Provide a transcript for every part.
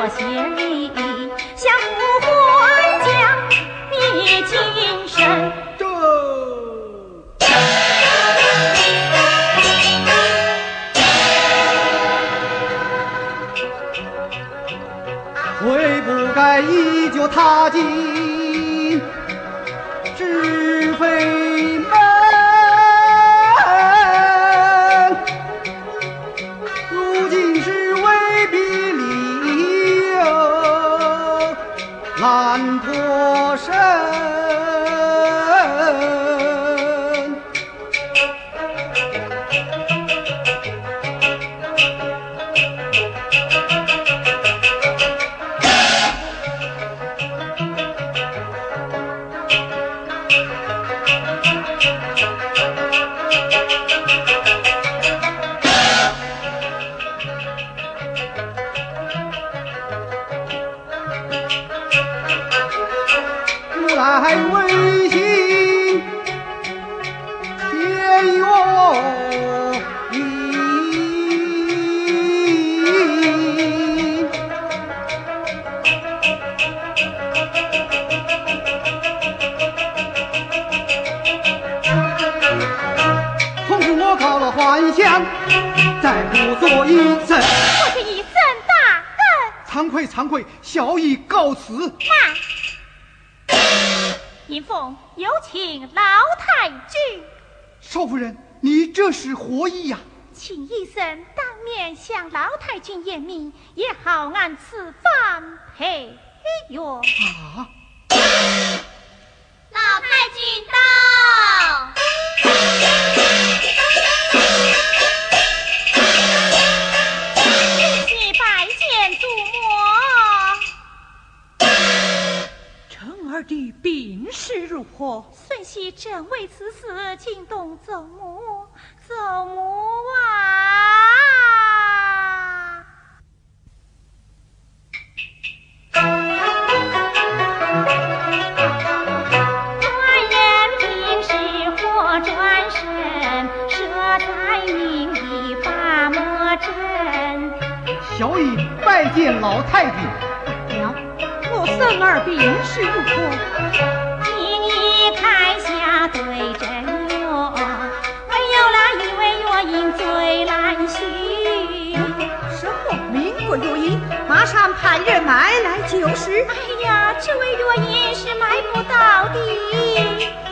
做谢难脱身。来为行天佑民。从此我考了还乡，再不做一生。我是一声大恩。惭愧惭愧，小乙告辞。慢，迎凤有请老太君，少夫人，你这是何意呀、请医生当面向老太君验明，也好按此方配药。啊？何？孙熙正为此事惊动祖母，祖母啊！官人平时或转身，舍在民意把魔针。小乙拜见老太君。娘，我孙儿病势如何？这味药引是买不到的，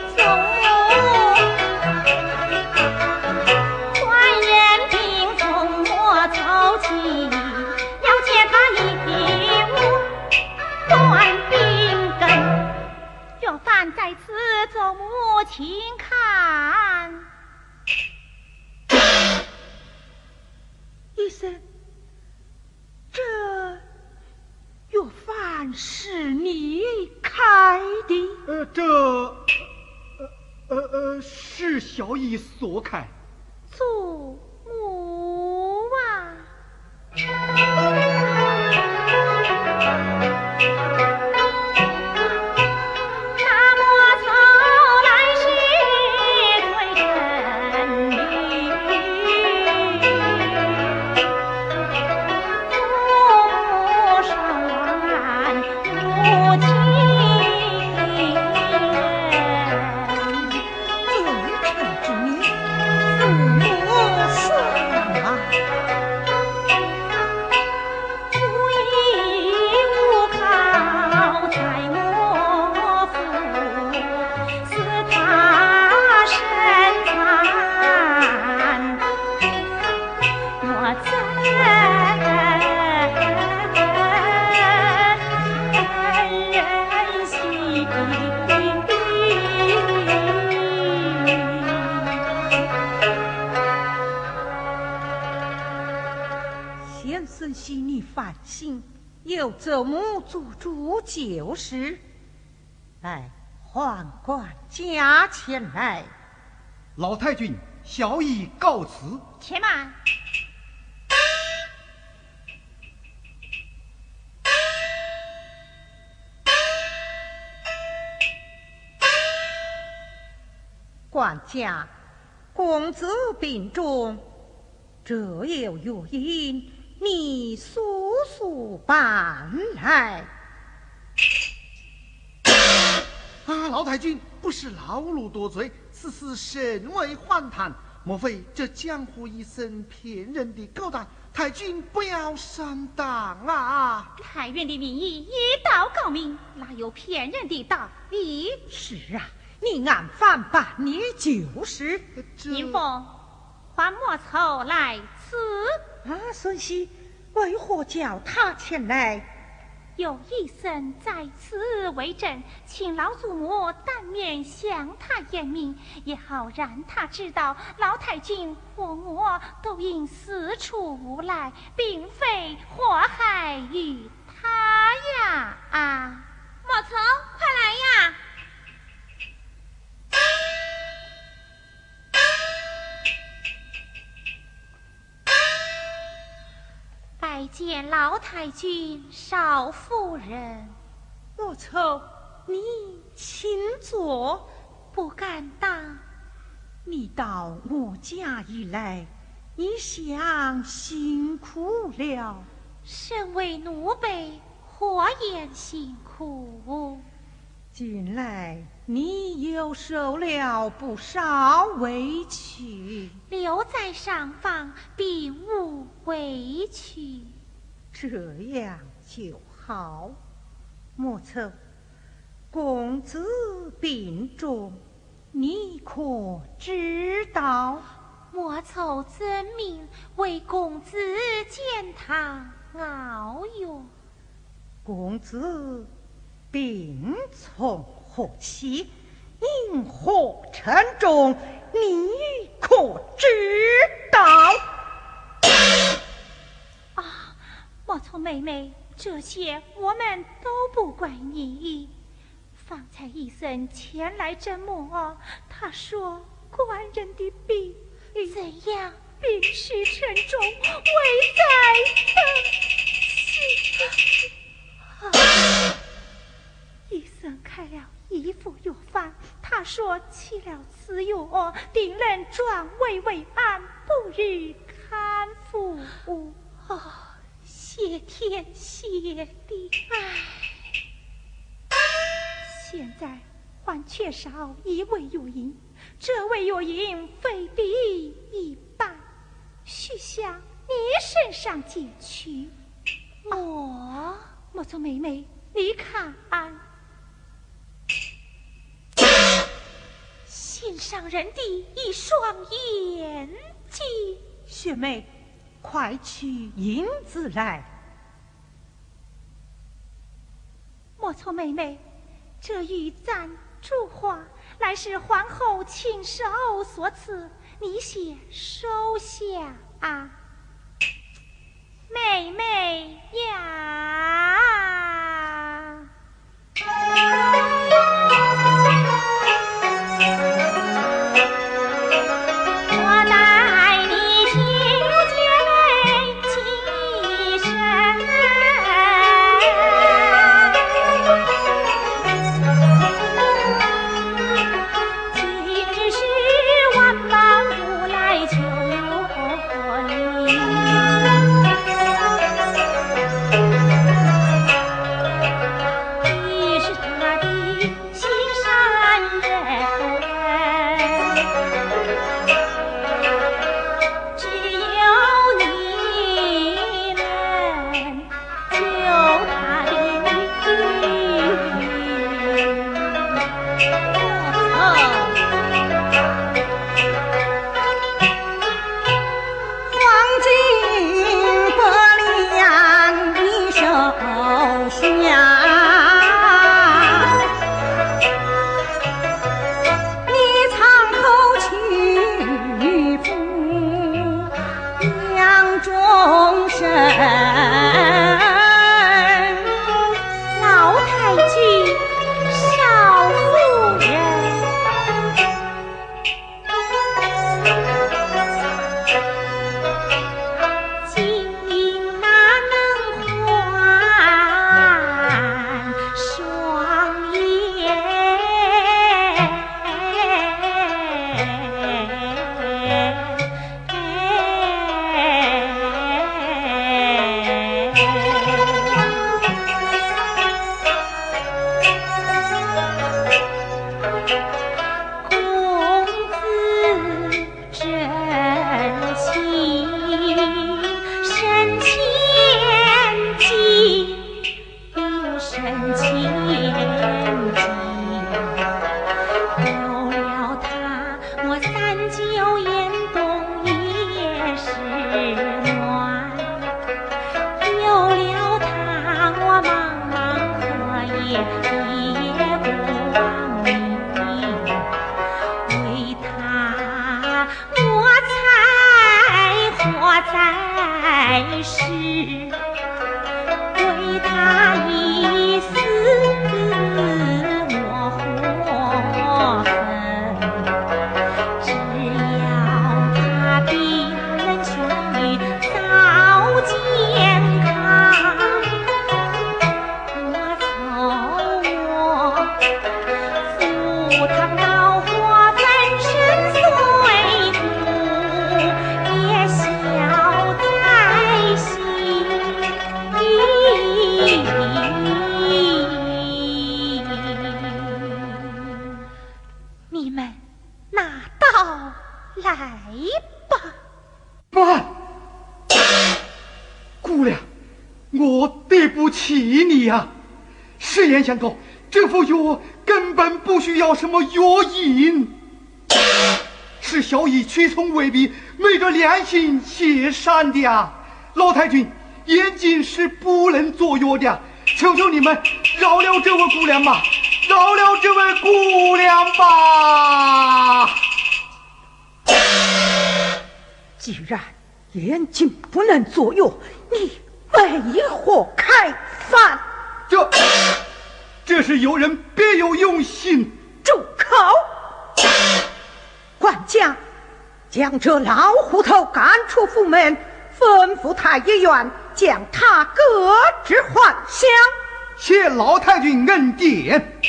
方是你开的？呃，这，呃呃呃，是小乙所开。祖母啊！烦心，有祖母做主就是。来，宦官加前来。老太君，小乙告辞。且慢。管家，公子病重，这有原因，你诉诉速办来。啊，老太君不是老奴多嘴，此事甚为荒唐。莫非这江湖一生骗人的勾当？太君不要上当啊！太原的名义一道高明，哪有骗人的道理？是啊，你按犯吧，你就是。迎凤，唤莫愁来此。啊，孙熙，为何叫他前来？有医生在此为证，请老祖母当面向他言明，也好让他知道老太君和我都因四处无赖，并非祸害于他呀！啊，莫愁，快来呀！见老太君、少夫人。我愁，你请坐。不敢当。你到我家以来，一向辛苦了。身为奴婢，何言辛苦？近来你又受了不少委屈，留在上房并无委屈，这样就好。莫愁，公子病重，你可知道？莫愁遵命为公子煎汤熬药。公子。病从何起？因何沉重？你可知道？莫愁妹妹，这些我们都不怪你。方才医生前来诊摸，他说官人的病怎样？病势沉重，危在等死。医生开了一副药方，他说吃了此药，定能转危为安，不日康复。天谢地！唉，现在还缺少一味药引，这味药引非比一般，需向你身上借去。哦，莫愁妹妹，你看。心上人的一双眼睛，雪妹，快取银子来。我错妹妹，这玉簪珠花乃是皇后亲手所赐，你且收下啊，妹妹呀。来世。相公，这副药根本不需要什么药引，是小乙屈从未必，昧着良心写上的啊！老太君，眼睛是不能作药的，求求你们饶了这位姑娘吧，饶了这位姑娘吧！既然眼睛不能作药，你为何开饭？这。这是有人别有用心，住口！管家，将这老虎头赶出府门，吩咐太医院将他革职还乡。谢老太君恩典。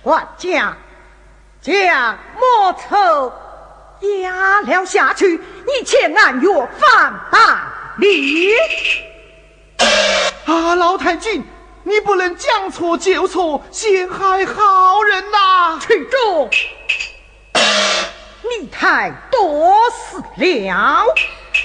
管家，将莫愁。压了下去，你且按约反办理。啊，老太君，你不能将错就错，陷害好人呐！群众！你太多事了。老太君，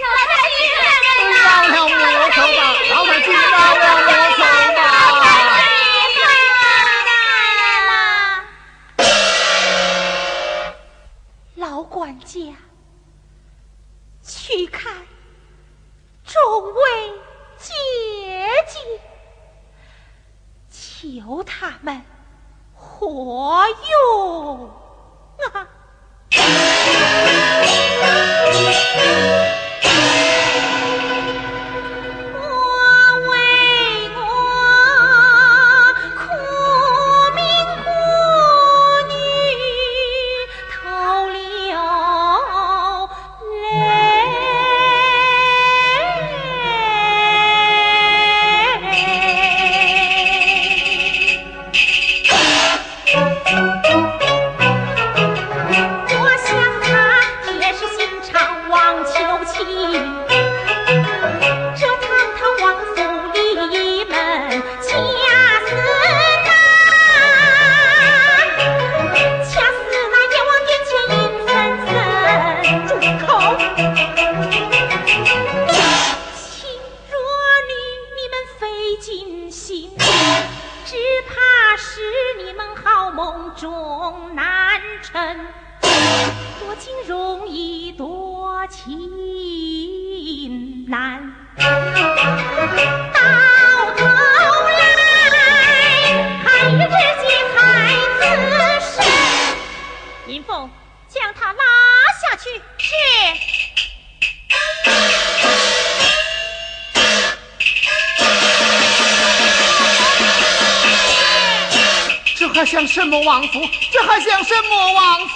什么王府？这还像什么王府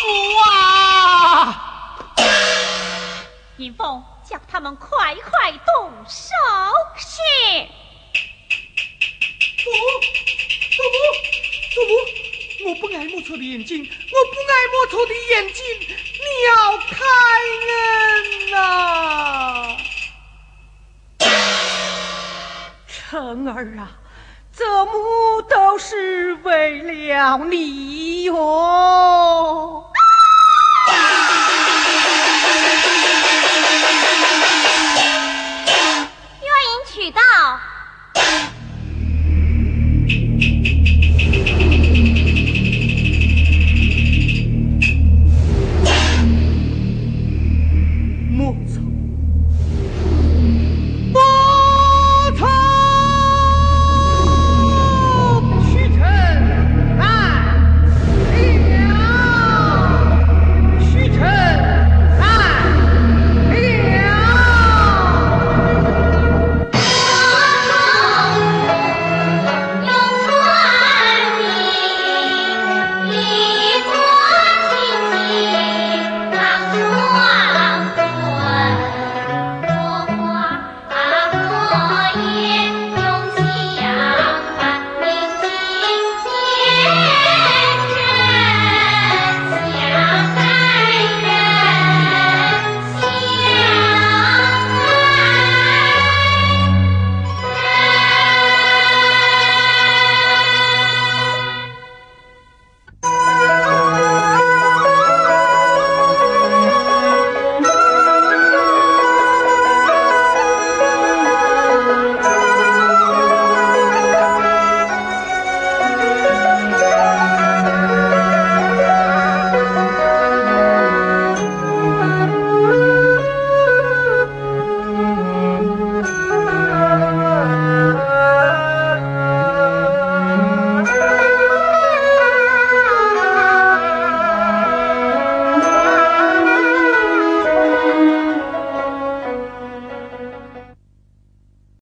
啊！银凤，叫他们快快动手！是。不，不不，不不，我不爱莫愁的眼睛，我不爱莫愁的眼睛，你要开恩呐！成儿啊！怎么都是为了你哟！